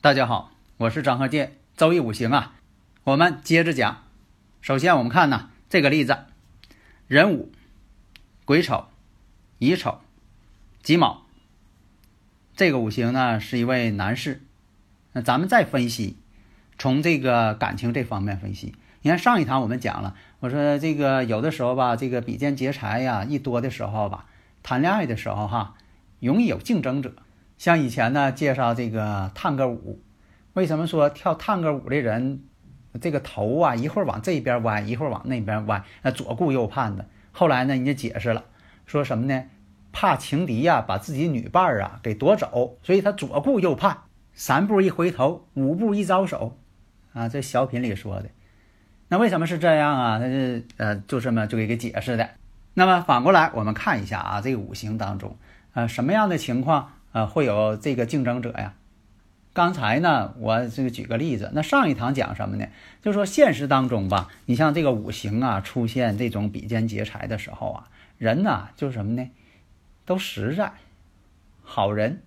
大家好，我是张和建。周易五行啊，我们接着讲。首先我们看呢这个例子：壬午、癸丑、乙丑、己卯。这个五行呢是一位男士。那咱们再分析，从这个感情这方面分析。你看上一堂我们讲了，我说这个有的时候吧，这个比肩劫财呀一多的时候吧，谈恋爱的时候哈，容易有竞争者。像以前呢介绍这个探戈舞，为什么说跳探戈舞的人这个头啊一会儿往这边歪，一会儿往那边歪，那左顾右盼的？后来呢人家解释了，说什么呢？怕情敌呀把自己女伴儿啊给夺走，所以他左顾右盼，三步一回头，五步一招手，啊，这小品里说的。那为什么是这样啊？他是呃就这么就给给解释的。那么反过来我们看一下啊，这个五行当中，呃什么样的情况？啊，会有这个竞争者呀。刚才呢，我这个举个例子。那上一堂讲什么呢？就说现实当中吧，你像这个五行啊，出现这种比肩劫财的时候啊，人呐就是什么呢？都实在，好人。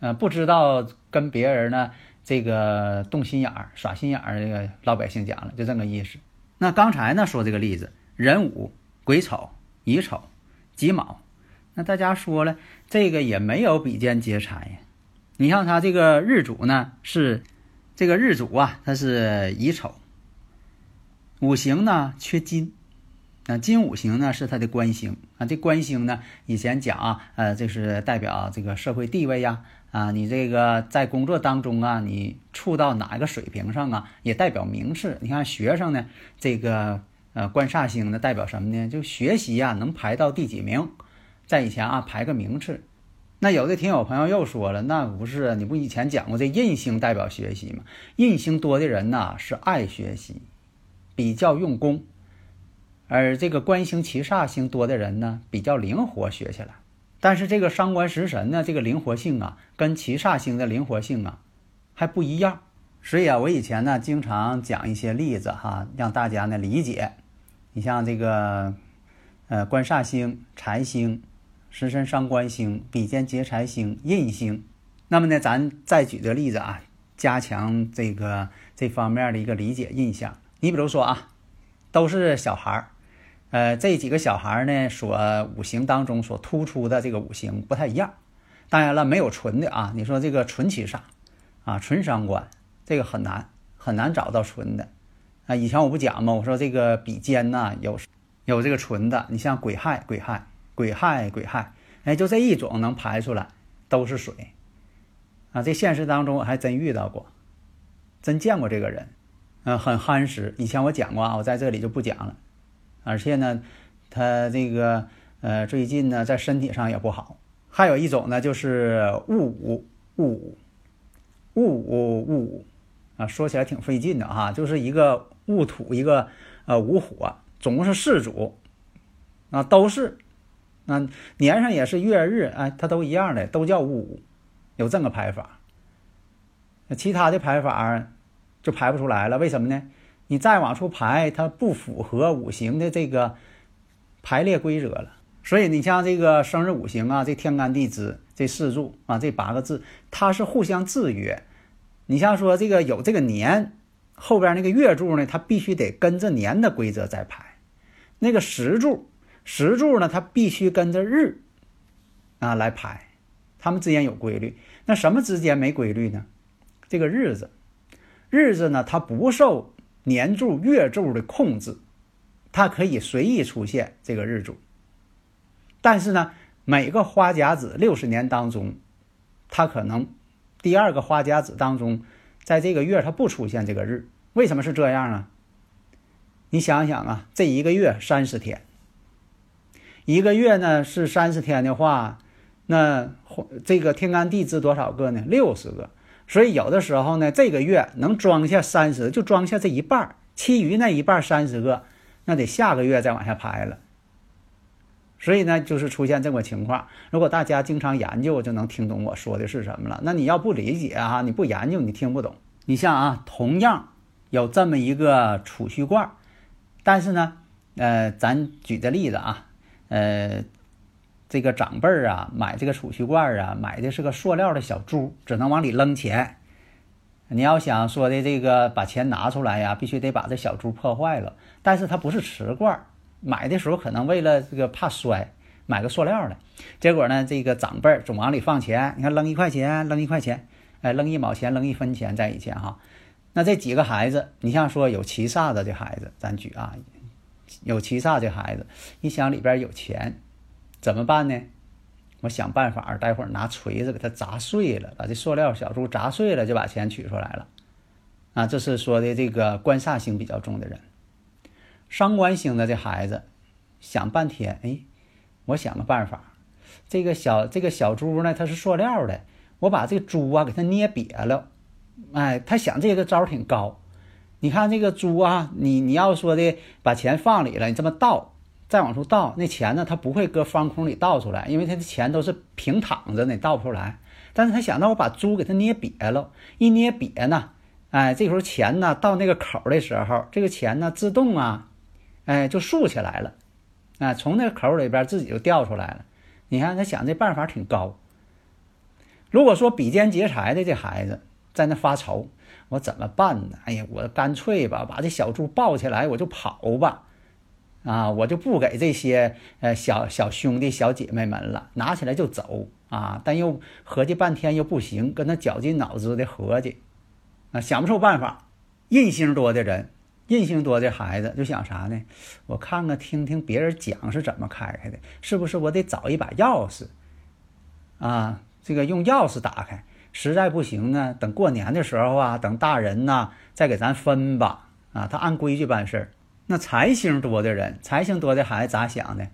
呃，不知道跟别人呢这个动心眼儿、耍心眼儿。这个老百姓讲了，就这个意思。那刚才呢说这个例子，壬午、癸丑、乙丑、己卯。那大家说了，这个也没有比肩劫财呀。你像他这个日主呢，是这个日主啊，他是乙丑，五行呢缺金，啊金五行呢是他的官星啊。这官星呢，以前讲啊，呃，这是代表这个社会地位呀，啊，你这个在工作当中啊，你处到哪个水平上啊，也代表名次。你看学生呢，这个呃官煞星呢，代表什么呢？就学习呀，能排到第几名。在以前啊，排个名次。那有的听友朋友又说了，那不是你不以前讲过这印星代表学习吗？印星多的人呐是爱学习，比较用功；而这个官星、七煞星多的人呢，比较灵活学起来。但是这个伤官食神呢，这个灵活性啊，跟七煞星的灵活性啊还不一样。所以啊，我以前呢经常讲一些例子哈，让大家呢理解。你像这个呃官煞星、财星。食神伤官星，比肩劫财星，印星。那么呢，咱再举个例子啊，加强这个这方面的一个理解印象。你比如说啊，都是小孩儿，呃，这几个小孩儿呢，所五行当中所突出的这个五行不太一样。当然了，没有纯的啊。你说这个纯七煞啊，纯伤官，这个很难很难找到纯的啊。以前我不讲吗？我说这个比肩呐，有有这个纯的。你像癸亥，癸亥。癸亥，癸亥，哎，就这一种能排出来，都是水，啊，这现实当中我还真遇到过，真见过这个人，嗯，很憨实。以前我讲过啊，我在这里就不讲了。而且呢，他这个呃，最近呢，在身体上也不好。还有一种呢，就是戊午，戊午，戊午，戊午，啊，说起来挺费劲的哈，就是一个戊土，一个呃午火，总共是四组，啊，都是。那年上也是月日，哎，它都一样的，都叫戊五，有这么个排法。其他的排法就排不出来了，为什么呢？你再往出排，它不符合五行的这个排列规则了。所以你像这个生日五行啊，这天干地支这四柱啊，这八个字，它是互相制约。你像说这个有这个年后边那个月柱呢，它必须得跟着年的规则再排，那个时柱。时柱呢，它必须跟着日啊来排，它们之间有规律。那什么之间没规律呢？这个日子，日子呢，它不受年柱、月柱的控制，它可以随意出现这个日柱。但是呢，每个花甲子六十年当中，它可能第二个花甲子当中，在这个月它不出现这个日，为什么是这样啊？你想想啊，这一个月三十天，一个月呢是三十天的话，那这个天干地支多少个呢？六十个。所以有的时候呢，这个月能装下三十，就装下这一半其余那一半三十个，那得下个月再往下排了。所以呢，就是出现这个情况。如果大家经常研究，就能听懂我说的是什么了。那你要不理解啊，你不研究，你听不懂。你像啊，同样有这么一个储蓄罐，但是呢，呃，咱举个例子啊，呃。这个长辈儿啊，买这个储蓄罐啊，买的是个塑料的小猪，只能往里扔钱。你要想说的这个把钱拿出来呀，必须得把这小猪破坏了。但是它不是瓷罐，买的时候可能为了这个怕摔，买个塑料的。结果呢，这个长辈儿总往里放钱，你看扔一块钱，扔一块钱，哎，扔一毛钱，扔一分钱在以前哈。那这几个孩子，你像说有七煞的这孩子，咱举啊，有七煞这孩子，一想里边有钱。怎么办呢？我想办法，待会儿拿锤子给它砸碎了，把这塑料小猪砸碎了，就把钱取出来了。啊，这是说的这个官煞星比较重的人，伤官星的这孩子想半天，哎，我想个办法，这个小这个小猪呢，它是塑料的，我把这个珠啊给它捏瘪了。哎，他想这个招挺高。你看这个猪啊，你你要说的把钱放里了，你这么倒。再往出倒，那钱呢？它不会搁方空里倒出来，因为它的钱都是平躺着呢，倒不出来。但是他想到我把猪给他捏瘪了，一捏瘪呢，哎，这时候钱呢到那个口的时候，这个钱呢自动啊，哎，就竖起来了，哎，从那个口里边自己就掉出来了。你看他想这办法挺高。如果说比肩劫财的这孩子在那发愁，我怎么办呢？哎呀，我干脆吧，把这小猪抱起来，我就跑吧。啊，我就不给这些呃小小兄弟小姐妹们了，拿起来就走啊！但又合计半天又不行，跟他绞尽脑汁的合计，啊，想不出办法。印性多的人，印性多的孩子就想啥呢？我看看听听别人讲是怎么开开的，是不是我得找一把钥匙啊？这个用钥匙打开，实在不行呢，等过年的时候啊，等大人呐再给咱分吧。啊，他按规矩办事儿。那财星多的人，财星多的孩子咋想的？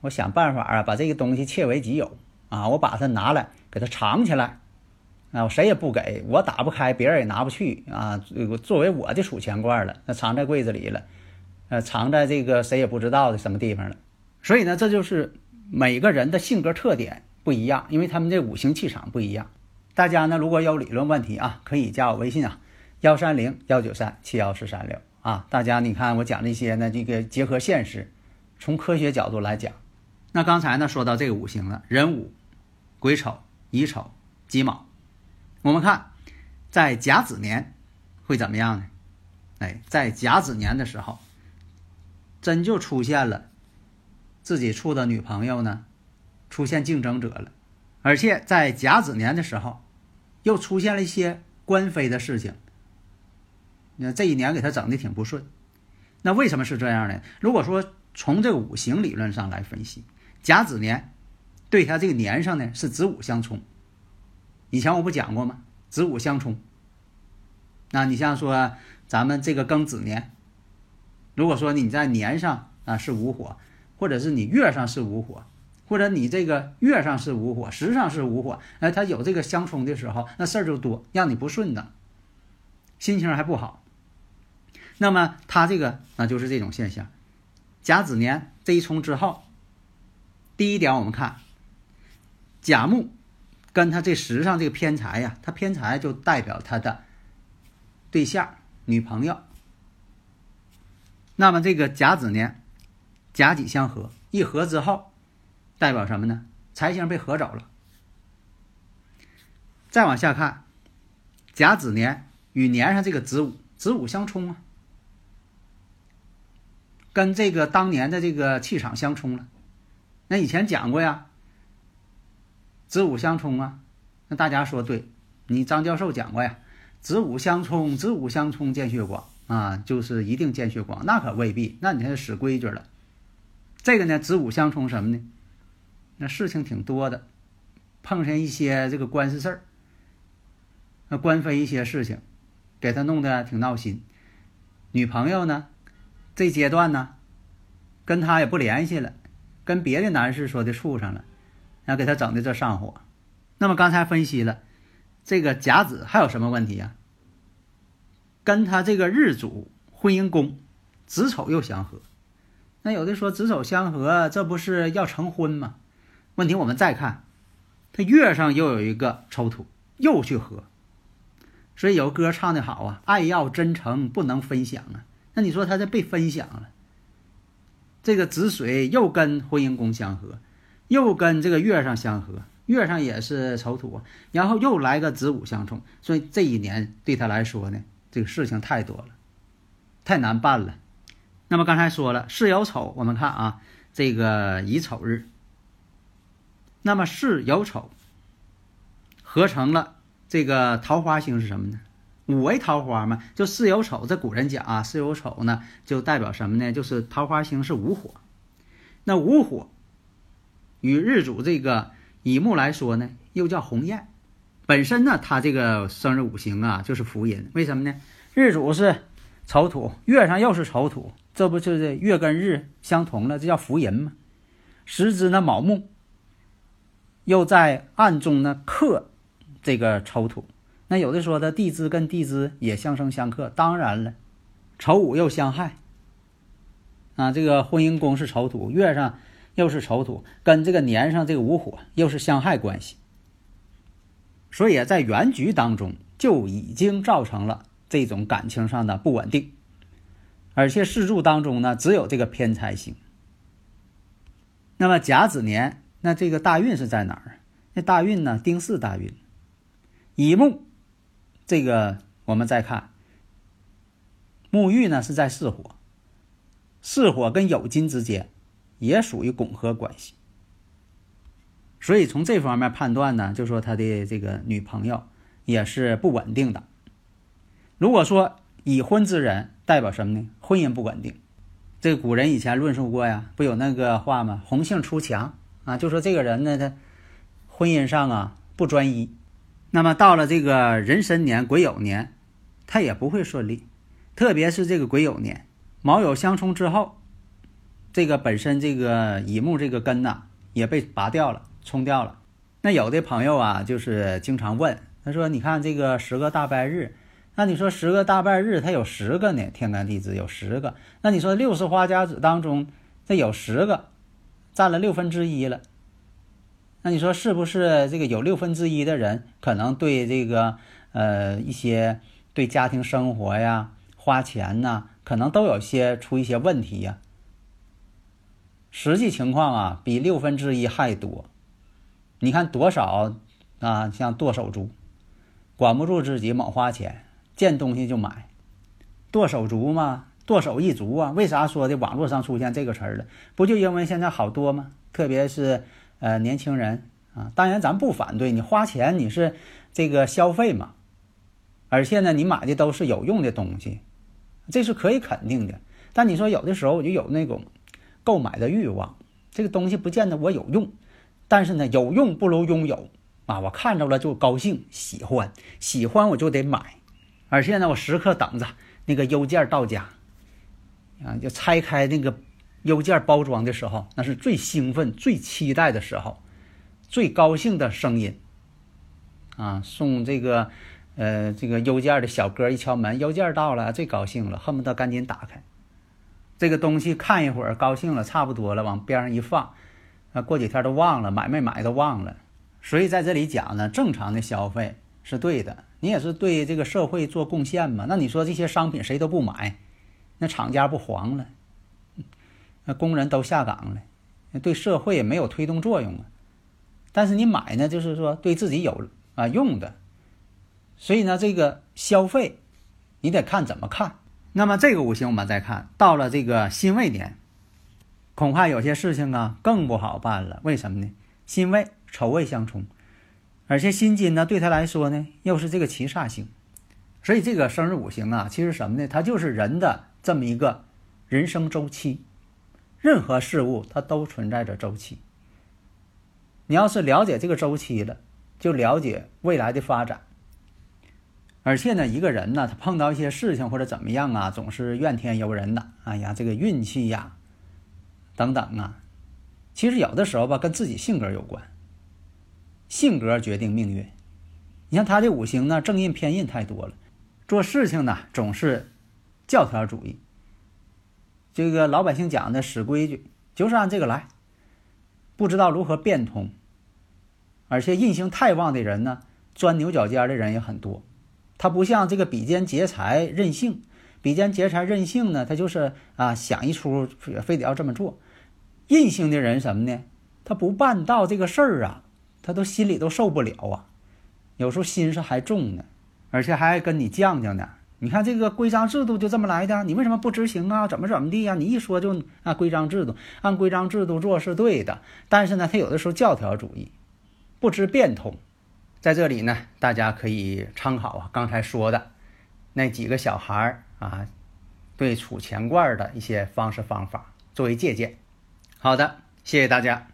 我想办法啊，把这个东西窃为己有啊！我把它拿来，给它藏起来啊！我谁也不给，我打不开，别人也拿不去啊！作为我的储钱罐了，那藏在柜子里了，呃，藏在这个谁也不知道的什么地方了。所以呢，这就是每个人的性格特点不一样，因为他们这五行气场不一样。大家呢，如果有理论问题啊，可以加我微信啊，幺三零幺九三七幺四三六。啊，大家你看我讲这些呢，这个结合现实，从科学角度来讲。那刚才呢说到这个五行了，壬午、癸丑、乙丑、己卯。我们看在甲子年会怎么样呢？哎，在甲子年的时候，真就出现了自己处的女朋友呢，出现竞争者了，而且在甲子年的时候，又出现了一些官非的事情。那这一年给他整的挺不顺，那为什么是这样呢？如果说从这个五行理论上来分析，甲子年对他这个年上呢是子午相冲。以前我不讲过吗？子午相冲。那你像说咱们这个庚子年，如果说你在年上啊是午火，或者是你月上是午火，或者你这个月上是午火，时上是午火，哎，它有这个相冲的时候，那事儿就多，让你不顺的，心情还不好。那么他这个那就是这种现象，甲子年这一冲之后，第一点我们看甲木跟他这时上这个偏财呀，他偏财就代表他的对象女朋友。那么这个甲子年甲己相合，一合之后代表什么呢？财星被合走了。再往下看，甲子年与年上这个子午，子午相冲啊。跟这个当年的这个气场相冲了，那以前讲过呀，子午相冲啊，那大家说对，你张教授讲过呀，子午相冲，子午相冲见血光啊，就是一定见血光，那可未必，那你还是死规矩了。这个呢，子午相冲什么呢？那事情挺多的，碰上一些这个官司事儿，那官非一些事情，给他弄得挺闹心。女朋友呢，这阶段呢，跟他也不联系了，跟别的男士说的处上了，然后给他整的这上火。那么刚才分析了，这个甲子还有什么问题呀？跟他这个日主婚姻宫子丑又相合。那有的说子丑相合，这不是要成婚吗？问题我们再看，他月上又有一个丑土，又去合。所以有歌唱的好啊，爱要真诚，不能分享啊。那你说他这被分享了，这个子水又跟婚姻宫相合，又跟这个月上相合，月上也是丑土，然后又来个子午相冲，所以这一年对他来说呢，这个事情太多了，太难办了。那么刚才说了，巳酉丑，我们看啊，这个乙丑日，那么巳酉丑合成了。这个桃花星是什么呢？五为桃花嘛，就巳酉丑。这古人讲啊，巳酉丑呢，就代表什么呢？就是桃花星是午火。那午火与日主这个乙木来说呢，又叫鸿雁。本身呢，它这个生日五行啊，就是福音。为什么呢？日主是丑土，月上又是丑土，这不就是月跟日相同了？这叫福银吗？时支呢，卯木又在暗中呢克。这个丑土，那有的说的地支跟地支也相生相克，当然了，丑午又相害。啊，这个婚姻宫是丑土，月上又是丑土，跟这个年上这个午火又是相害关系，所以在原局当中就已经造成了这种感情上的不稳定，而且四柱当中呢只有这个偏财星。那么甲子年，那这个大运是在哪儿？那大运呢？丁巳大运。乙木，这个我们再看，沐浴呢是在巳火，巳火跟酉金之间也属于拱合关系，所以从这方面判断呢，就说他的这个女朋友也是不稳定的。如果说已婚之人代表什么呢？婚姻不稳定。这古人以前论述过呀，不有那个话吗？红杏出墙啊，就说这个人呢，他婚姻上啊不专一。那么到了这个壬申年癸酉年，他也不会顺利，特别是这个癸酉年，卯酉相冲之后，这个本身这个乙木这个根呐也被拔掉了，冲掉了。那有的朋友啊，就是经常问，他说：“你看这个十个大拜日，那你说十个大拜日，它有十个呢，天干地支有十个，那你说六十花甲子当中，这有十个，占了六分之一了。”那你说是不是这个有六分之一的人可能对这个呃一些对家庭生活呀、花钱呐，可能都有些出一些问题呀？实际情况啊，比六分之一还多。你看多少啊？像剁手族，管不住自己猛花钱，见东西就买，剁手族嘛，剁手一族啊。为啥说的网络上出现这个词儿了？不就因为现在好多吗？特别是。呃，年轻人啊，当然咱不反对你花钱，你是这个消费嘛，而且呢，你买的都是有用的东西，这是可以肯定的。但你说有的时候我就有那种购买的欲望，这个东西不见得我有用，但是呢，有用不如拥有啊！我看着了就高兴，喜欢，喜欢我就得买，而且呢，我时刻等着那个邮件到家啊，就拆开那个。邮件包装的时候，那是最兴奋、最期待的时候，最高兴的声音。啊，送这个，呃，这个邮件的小哥一敲门，邮件到了，最高兴了，恨不得赶紧打开。这个东西看一会儿，高兴了，差不多了，往边上一放，啊，过几天都忘了，买没买都忘了。所以在这里讲呢，正常的消费是对的，你也是对这个社会做贡献嘛。那你说这些商品谁都不买，那厂家不黄了？那工人都下岗了，对社会也没有推动作用啊。但是你买呢，就是说对自己有啊用的，所以呢，这个消费你得看怎么看。那么这个五行我们再看到了这个辛未年，恐怕有些事情啊更不好办了。为什么呢？辛未丑未相冲，而且辛金呢对他来说呢又是这个七煞星，所以这个生日五行啊，其实什么呢？它就是人的这么一个人生周期。任何事物它都存在着周期。你要是了解这个周期了，就了解未来的发展。而且呢，一个人呢，他碰到一些事情或者怎么样啊，总是怨天尤人的。哎呀，这个运气呀，等等啊，其实有的时候吧，跟自己性格有关。性格决定命运。你像他这五行呢，正印偏印太多了，做事情呢总是教条主义。这个老百姓讲的死规矩，就是按这个来，不知道如何变通。而且印星太旺的人呢，钻牛角尖的人也很多。他不像这个比肩劫财任性，比肩劫财任性呢，他就是啊想一出，非得要这么做。印星的人什么呢？他不办到这个事儿啊，他都心里都受不了啊，有时候心思还重呢，而且还跟你犟犟呢。你看这个规章制度就这么来的，你为什么不执行啊？怎么怎么地呀？你一说就啊规章制度，按规章制度做是对的，但是呢，他有的时候教条主义，不知变通。在这里呢，大家可以参考啊，刚才说的那几个小孩儿啊，对储钱罐的一些方式方法作为借鉴。好的，谢谢大家。